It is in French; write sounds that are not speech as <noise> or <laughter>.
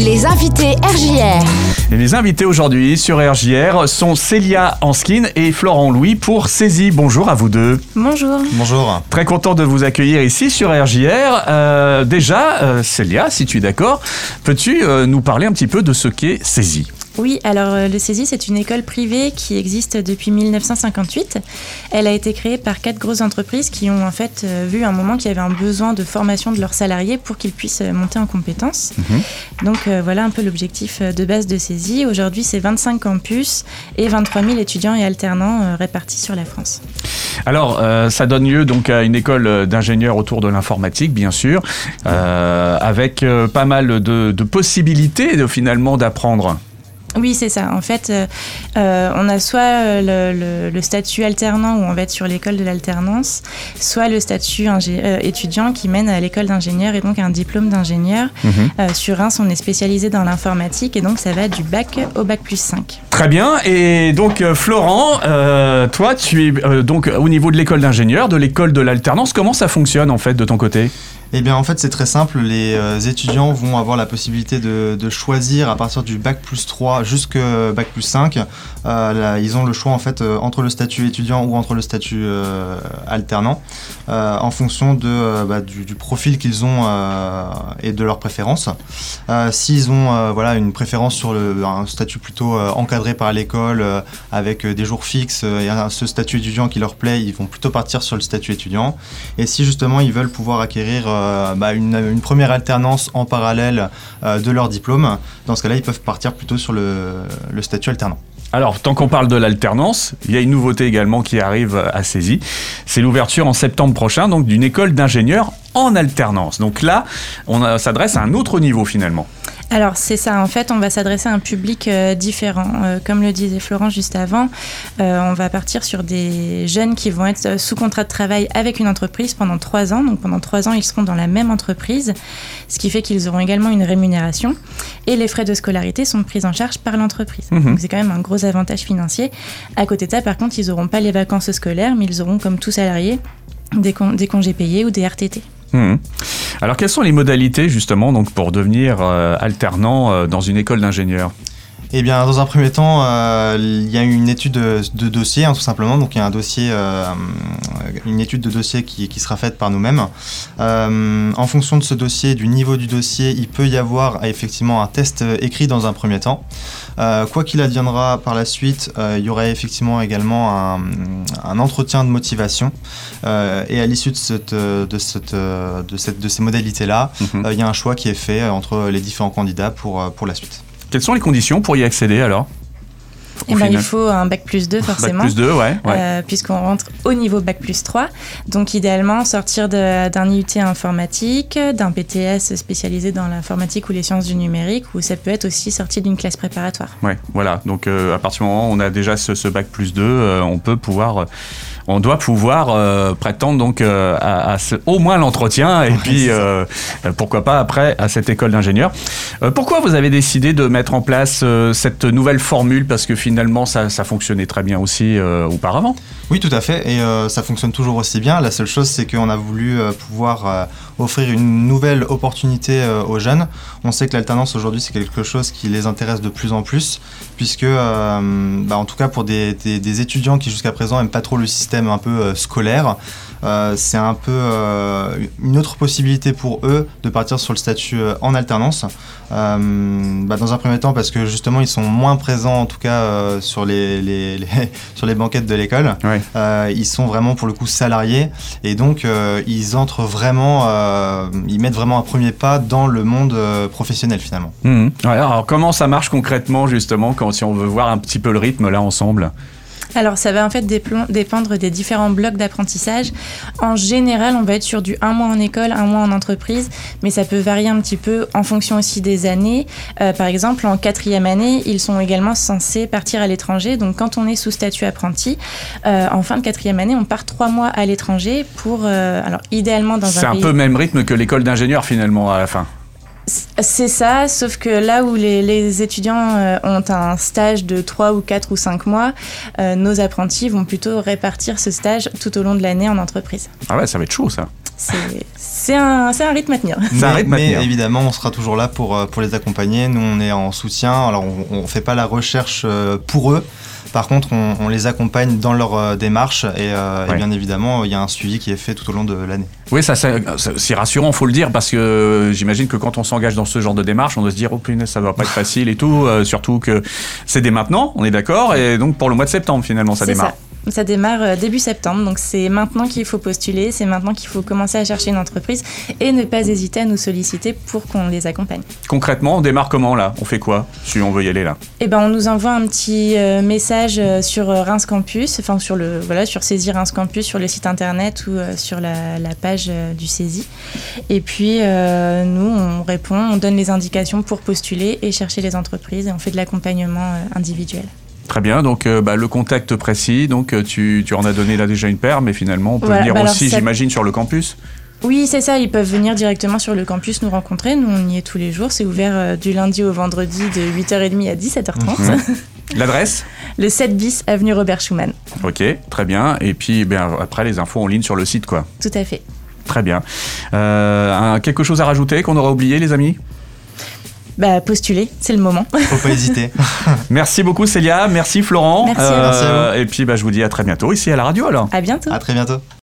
Les invités RJR. Et les invités aujourd'hui sur RJR sont Célia Anskin et Florent Louis pour Saisie. Bonjour à vous deux. Bonjour. Bonjour. Très content de vous accueillir ici sur RJR. Euh, déjà, euh, Célia, si tu es d'accord, peux-tu euh, nous parler un petit peu de ce qu'est Saisie? Oui, alors euh, le CESI, c'est une école privée qui existe depuis 1958. Elle a été créée par quatre grosses entreprises qui ont en fait euh, vu un moment qu'il y avait un besoin de formation de leurs salariés pour qu'ils puissent euh, monter en compétences. Mhm. Donc euh, voilà un peu l'objectif de base de CESI. Aujourd'hui, c'est 25 campus et 23 000 étudiants et alternants euh, répartis sur la France. Alors, euh, ça donne lieu donc à une école d'ingénieurs autour de l'informatique, bien sûr, avec pas mal de, de possibilités de, finalement d'apprendre. Oui, c'est ça. En fait, euh, euh, on a soit euh, le, le- le statut alternant où on va être sur l'école de l'alternance, soit le statut euh, étudiant qui mène à l'école d'ingénieur et donc un diplôme d'ingénieur. Mhm. Euh, sur Reims, on est spécialisé dans l'informatique et donc ça va du bac au bac plus 5. Très bien. Et donc, Florent, toi, tu es donc au niveau de l'école d'ingénieur, de l'école de l'alternance. Comment ça fonctionne en fait de ton côté? Eh bien, en fait, c'est très simple. Les euh, étudiants vont avoir la possibilité de, choisir à partir du bac plus 3 jusqu'au bac plus 5. Euh, ils ont le choix en fait euh, entre le statut étudiant ou entre le statut alternant, en fonction euh, bah, du, profil qu'ils ont euh, et de leurs préférences. Euh, S'ils ont euh, voilà une préférence sur le, un statut plutôt euh, encadré par l'école euh, avec euh, des jours fixes euh, et ce statut étudiant qui leur plaît, ils vont plutôt partir sur le statut étudiant. Et si justement ils veulent pouvoir acquérir euh, bah, une, première alternance en parallèle euh, de leur diplôme, dans ce cas-là, ils peuvent partir plutôt sur le statut alternant. Alors, tant qu'on parle de l'alternance, il y a une nouveauté également qui arrive à Saisie. C'est l'ouverture en septembre prochain, donc d'une école d'ingénieurs en alternance. Donc là, on euh, s'adresse à un autre niveau finalement. Alors c'est ça, en fait on va s'adresser à un public euh, différent. Euh, comme le disait Florent juste avant, euh, on va partir sur des jeunes qui vont être sous contrat de travail avec une entreprise pendant trois ans. Donc pendant trois ans ils seront dans la même entreprise, ce qui fait qu'ils auront également une rémunération. Et les frais de scolarité sont pris en charge par l'entreprise. Mhm. Donc c'est quand même un gros avantage financier. À côté de ça par contre ils n'auront pas les vacances scolaires, mais ils auront comme tout salarié des, con- des congés payés ou des RTT. Alors, quelles sont les modalités justement donc pour devenir euh, alternant euh, dans une école d'ingénieurs Eh bien, dans un premier temps, euh, il y a une étude de, de dossier, hein, tout simplement. Donc, il y a un dossier, euh, une étude de dossier qui, qui sera faite par nous-mêmes. Euh, en fonction de ce dossier, du niveau du dossier, il peut y avoir effectivement un test écrit dans un premier temps. Quoi qu'il adviendra par la suite, il y aura effectivement également un, un entretien de motivation. Et à l'issue de, cette, de, cette, de, cette, de ces modalités-là, Mhm. il y a un choix qui est fait entre les différents candidats pour, pour la suite. Quelles sont les conditions pour y accéder alors Et ben, il faut un bac plus 2 Bac forcément. plus 2, ouais. ouais. Euh, puisqu'on rentre au niveau bac plus 3. Donc idéalement sortir d'un IUT informatique, d'un BTS spécialisé dans l'informatique ou les sciences du numérique, ou ça peut être aussi sorti d'une classe préparatoire. Ouais, voilà. Donc euh, à partir du moment où on a déjà ce, ce bac plus 2, euh, on peut pouvoir, on doit pouvoir euh, prétendre donc euh, à, à ce- au moins l'entretien et Ouais, puis euh, pourquoi pas après à cette école d'ingénieur. Euh, pourquoi vous avez décidé de mettre en place cette nouvelle formule? Parce que finalement ça, ça fonctionnait très bien aussi auparavant. Oui, tout à fait, et ça fonctionne toujours aussi bien. La seule chose, c'est qu'on a voulu pouvoir offrir une nouvelle opportunité aux jeunes. On sait que l'alternance aujourd'hui, c'est quelque chose qui les intéresse de plus en plus, puisque, bah, en tout cas pour des, des- des étudiants qui jusqu'à présent n'aiment pas trop le système un peu euh, scolaire, euh, c'est un peu euh, une autre possibilité pour eux de partir sur le statut euh, en alternance. Bah, dans un premier temps, parce que justement, ils sont moins présents, en tout cas, sur les, les- les- <laughs> sur les banquettes de l'école. Ouais. Ils sont vraiment pour le coup salariés et donc ils entrent vraiment, ils mettent vraiment un premier pas dans le monde professionnel finalement. Mhm. Ouais, alors comment ça marche concrètement justement quand si on veut voir un petit peu le rythme là ensemble? Alors ça va en fait dépendre des différents blocs d'apprentissage. En général, on va être sur du un mois en école, un mois en entreprise, mais ça peut varier un petit peu en fonction aussi des années. Euh, par exemple, en quatrième année, ils sont également censés partir à l'étranger. Donc quand on est sous statut apprenti, euh, en fin de quatrième année, on part trois mois à l'étranger pour, euh, alors idéalement dans C'est un un pays. peu le même rythme que l'école d'ingénieur finalement à la fin. C'est ça, sauf que là où les, étudiants euh, ont un stage de 3 ou 4 ou 5 mois, euh, nos apprentis vont plutôt répartir ce stage tout au long de l'année en entreprise. Ah ouais, ça va être chaud ça. C'est un, c'est un rythme à tenir. C'est un Mais, rythme à mais tenir. évidemment, on sera toujours là pour, euh, pour les accompagner. Nous, on est en soutien. Alors, on ne fait pas la recherche euh, pour eux. Par contre, on, on les accompagne dans leur euh, démarche et, euh, bien évidemment, il y a un suivi qui est fait tout au long de l'année. Oui, ça, c'est rassurant, faut le dire, parce que j'imagine que quand on s'engage dans ce genre de démarche, on doit se dire, oh punaise, ça va pas être facile et tout, euh, surtout que c'est dès maintenant, on est d'accord, et donc pour le mois de septembre finalement, ça démarre. ça. Ça démarre euh, début septembre, donc c'est maintenant qu'il faut postuler, c'est maintenant qu'il faut commencer à chercher une entreprise et ne pas hésiter à nous solliciter pour qu'on les accompagne. Concrètement, on démarre comment là? On fait quoi si on veut y aller là? Eh ben, on nous envoie un petit euh, message euh, sur Reims Campus, enfin sur le voilà sur Saisie Reims Campus sur le site internet ou sur la, la page du Saisie. Et puis euh, nous on répond, on donne les indications pour postuler et chercher les entreprises et on fait de l'accompagnement individuel. Très bien, donc euh, bah, le contact précis, donc euh, tu, tu en as donné là déjà une paire, mais finalement on peut Voilà, venir bah aussi, ça- j'imagine, sur le campus. Oui, c'est ça, ils peuvent venir directement sur le campus nous rencontrer. Nous, on y est tous les jours. C'est ouvert euh, du lundi au vendredi de 8h30 à 17h30. Mhm. L'adresse? <laughs> Le 7 bis, avenue Robert Schumann. Ok, très bien. Et puis ben, après les infos en ligne sur le site, quoi. Tout à fait. Très bien. Euh, quelque chose à rajouter qu'on aura oublié, les amis? Bah, postuler, c'est le moment. Faut pas hésiter. <laughs> Merci beaucoup Célia, merci Florent. Merci à vous. Merci à Et puis bah, je vous dis à très bientôt ici à la radio alors. À bientôt. à très bientôt.